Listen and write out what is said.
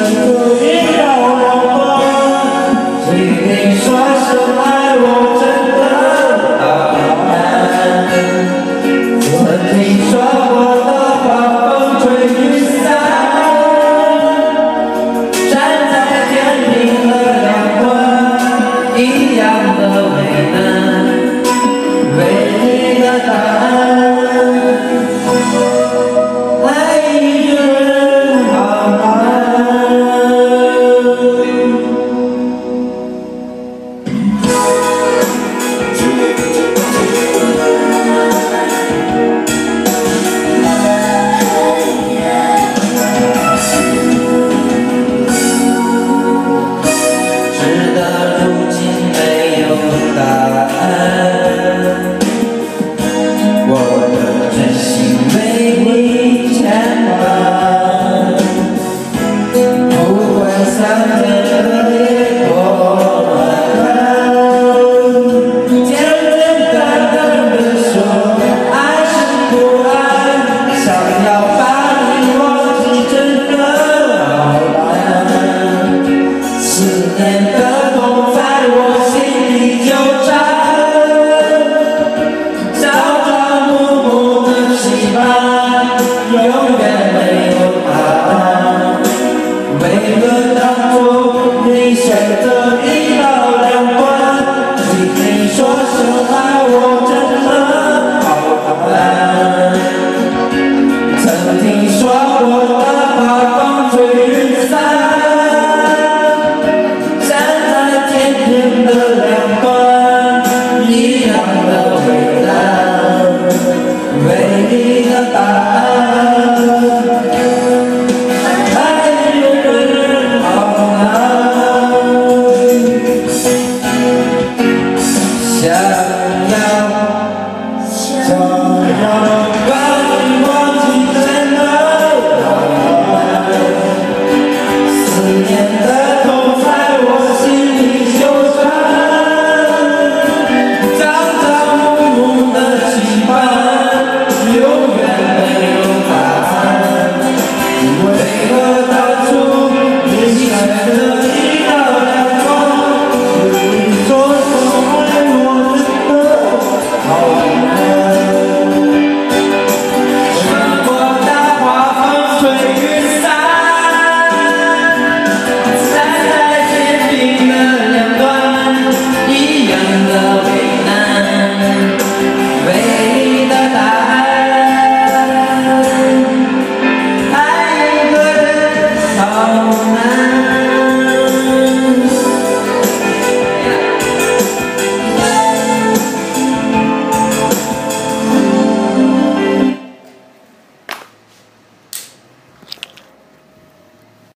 yeah, yeah.